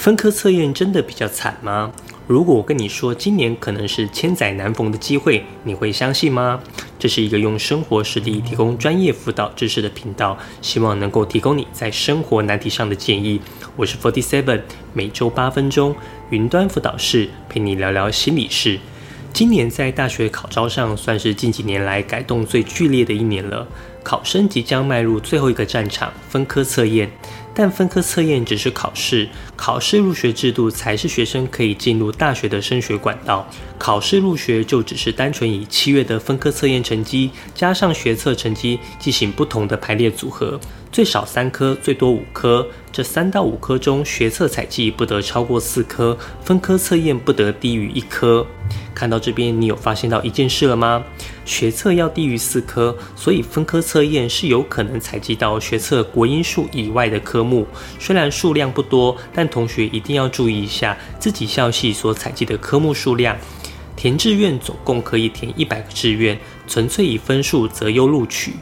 分科测验真的比较惨吗？如果我跟你说今年可能是千载难逢的机会，你会相信吗？这是一个用生活实例提供专业辅导知识的频道，希望能够提供你在生活难题上的建议。我是 Forty Seven，每周八分钟云端辅导室陪你聊聊心理事。今年在大学考招上算是近几年来改动最剧烈的一年了，考生即将迈入最后一个战场——分科测验。但分科测验只是考试，考试入学制度才是学生可以进入大学的升学管道。考试入学就只是单纯以七月的分科测验成绩加上学测成绩进行不同的排列组合，最少三科，最多五科。这三到五科中，学测采集不得超过四科，分科测验不得低于一科。看到这边，你有发现到一件事了吗？学测要低于四科，所以分科测验是有可能采集到学测国英数以外的科目。虽然数量不多，但同学一定要注意一下自己校系所采集的科目数量。填志愿总共可以填一百个志愿，纯粹以分数择优录取。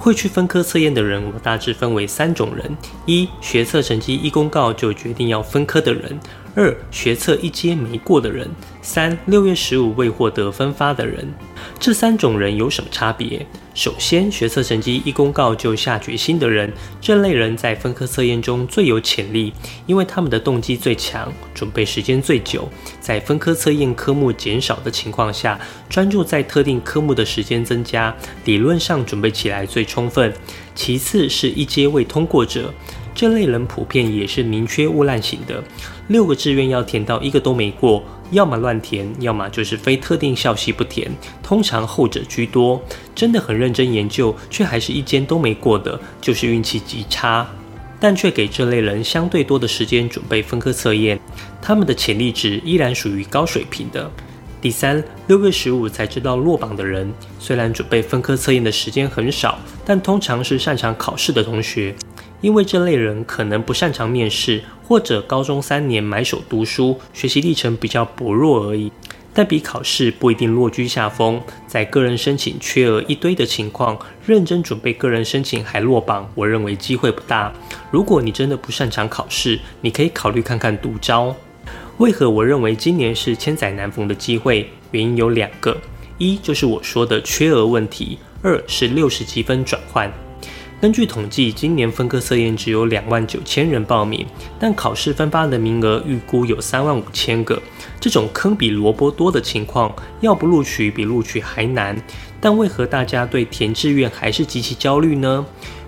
会去分科测验的人，我大致分为三种人：一、学测成绩一公告就决定要分科的人。二学测一阶没过的人，三六月十五未获得分发的人，这三种人有什么差别？首先，学测成绩一公告就下决心的人，这类人在分科测验中最有潜力，因为他们的动机最强，准备时间最久，在分科测验科目减少的情况下，专注在特定科目的时间增加，理论上准备起来最充分。其次是一阶未通过者。这类人普遍也是宁缺毋滥型的，六个志愿要填到一个都没过，要么乱填，要么就是非特定校系不填，通常后者居多。真的很认真研究，却还是一间都没过的，就是运气极差。但却给这类人相对多的时间准备分科测验，他们的潜力值依然属于高水平的。第三，六月十五才知道落榜的人，虽然准备分科测验的时间很少，但通常是擅长考试的同学。因为这类人可能不擅长面试，或者高中三年埋首读书，学习历程比较薄弱而已。但比考试不一定落居下风，在个人申请缺额一堆的情况，认真准备个人申请还落榜，我认为机会不大。如果你真的不擅长考试，你可以考虑看看独招。为何我认为今年是千载难逢的机会？原因有两个：一就是我说的缺额问题；二是六十积分转换。根据统计，今年分科测验只有两万九千人报名，但考试分发的名额预估有三万五千个。这种坑比萝卜多的情况，要不录取比录取还难。但为何大家对填志愿还是极其焦虑呢？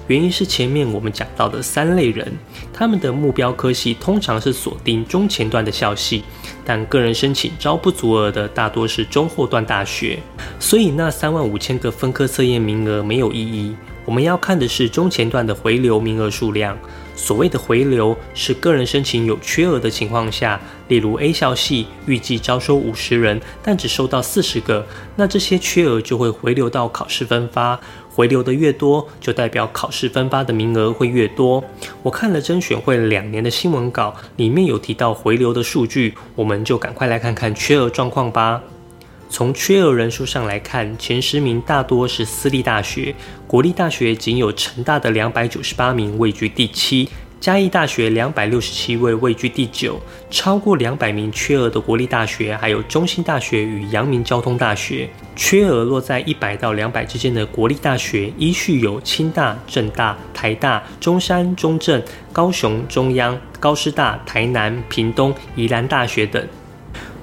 原因是前面我们讲到的三类人，他们的目标科系通常是锁定中前段的校系，但个人申请招不足额的大多是中后段大学，所以那三万五千个分科测验名额没有意义。我们要看的是中前段的回流名额数量。所谓的回流，是个人申请有缺额的情况下，例如 A 校系预计招收五十人，但只收到四十个，那这些缺额就会回流到考试分发。回流的越多，就代表考试分发的名额会越多。我看了甄选会两年的新闻稿，里面有提到回流的数据，我们就赶快来看看缺额状况吧。从缺额人数上来看，前十名大多是私立大学，国立大学仅有成大的两百九十八名位居第七，嘉义大学两百六十七位位居第九。超过两百名缺额的国立大学还有中兴大学与阳明交通大学。缺额落在一百到两百之间的国立大学，依序有清大、政大、台大、中山、中正、高雄中央、高师大、台南、屏东、宜兰大学等。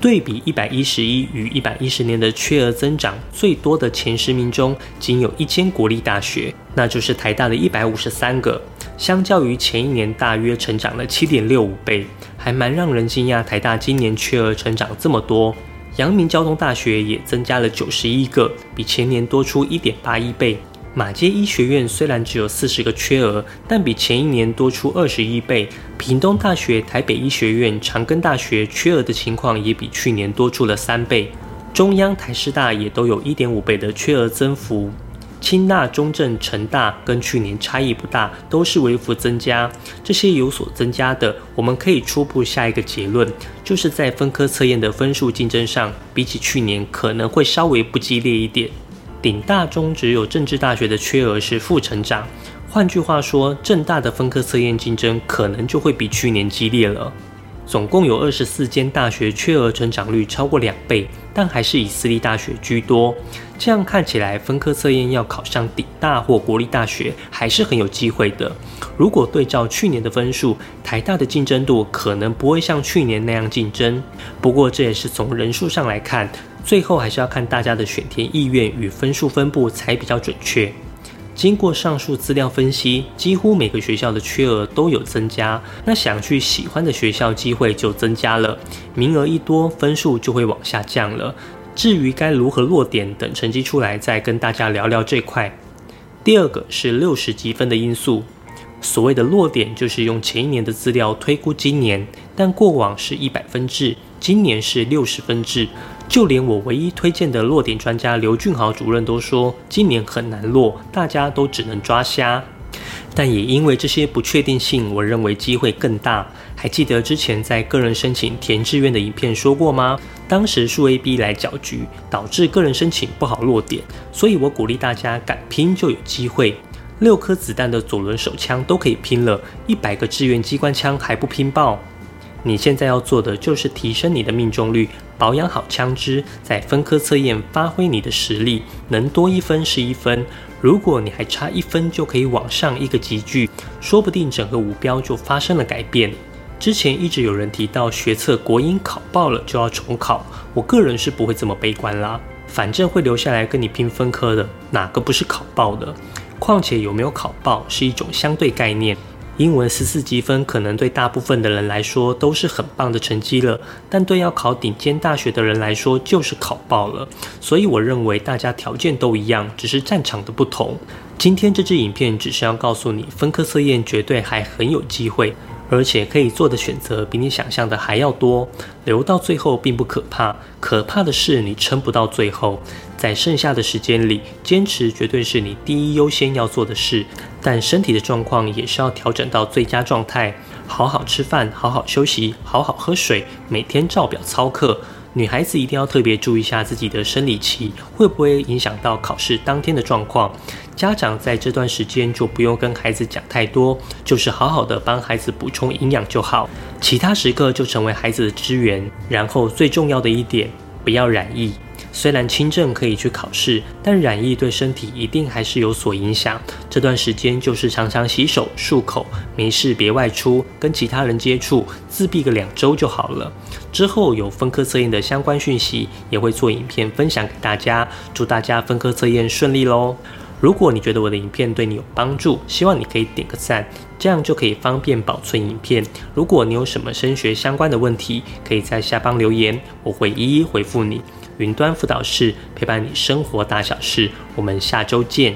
对比一百一十一与一百一十年的缺额增长最多的前十名中，仅有一间国立大学，那就是台大的一百五十三个，相较于前一年大约成长了七点六五倍，还蛮让人惊讶。台大今年缺额成长这么多，阳明交通大学也增加了九十一个，比前年多出一点八一倍。马街医学院虽然只有四十个缺额，但比前一年多出二十一倍。屏东大学、台北医学院、长庚大学缺额的情况也比去年多出了三倍。中央、台师大也都有一点五倍的缺额增幅。清大、中正、成大跟去年差异不大，都是微幅增加。这些有所增加的，我们可以初步下一个结论，就是在分科测验的分数竞争上，比起去年可能会稍微不激烈一点。顶大中只有政治大学的缺额是负成长，换句话说，正大的分科测验竞争可能就会比去年激烈了。总共有二十四间大学缺额成长率超过两倍，但还是以私立大学居多。这样看起来，分科测验要考上顶大或国立大学还是很有机会的。如果对照去年的分数，台大的竞争度可能不会像去年那样竞争。不过这也是从人数上来看，最后还是要看大家的选填意愿与分数分布才比较准确。经过上述资料分析，几乎每个学校的缺额都有增加，那想去喜欢的学校机会就增加了，名额一多，分数就会往下降了。至于该如何落点，等成绩出来再跟大家聊聊这块。第二个是六十积分的因素，所谓的落点就是用前一年的资料推估今年，但过往是一百分制，今年是六十分制。就连我唯一推荐的落点专家刘俊豪主任都说，今年很难落，大家都只能抓瞎。但也因为这些不确定性，我认为机会更大。还记得之前在个人申请填志愿的影片说过吗？当时数 A B 来搅局，导致个人申请不好落点，所以我鼓励大家敢拼就有机会。六颗子弹的左轮手枪都可以拼了，一百个志愿机关枪还不拼爆？你现在要做的就是提升你的命中率，保养好枪支，在分科测验发挥你的实力，能多一分是一分。如果你还差一分就可以往上一个级距，说不定整个五标就发生了改变。之前一直有人提到学测国英考爆了就要重考，我个人是不会这么悲观啦。反正会留下来跟你拼分科的，哪个不是考爆的？况且有没有考爆是一种相对概念。英文十四积分可能对大部分的人来说都是很棒的成绩了，但对要考顶尖大学的人来说就是考爆了。所以我认为大家条件都一样，只是战场的不同。今天这支影片只是要告诉你，分科测验绝对还很有机会。而且可以做的选择比你想象的还要多，留到最后并不可怕，可怕的是你撑不到最后。在剩下的时间里，坚持绝对是你第一优先要做的事，但身体的状况也是要调整到最佳状态，好好吃饭，好好休息，好好喝水，每天照表操课。女孩子一定要特别注意一下自己的生理期会不会影响到考试当天的状况。家长在这段时间就不用跟孩子讲太多，就是好好的帮孩子补充营养就好，其他时刻就成为孩子的支援。然后最重要的一点，不要染疫。虽然轻症可以去考试，但染疫对身体一定还是有所影响。这段时间就是常常洗手漱口，没事别外出，跟其他人接触，自闭个两周就好了。之后有分科测验的相关讯息，也会做影片分享给大家。祝大家分科测验顺利喽！如果你觉得我的影片对你有帮助，希望你可以点个赞，这样就可以方便保存影片。如果你有什么升学相关的问题，可以在下方留言，我会一一回复你。云端辅导室陪伴你生活大小事，我们下周见。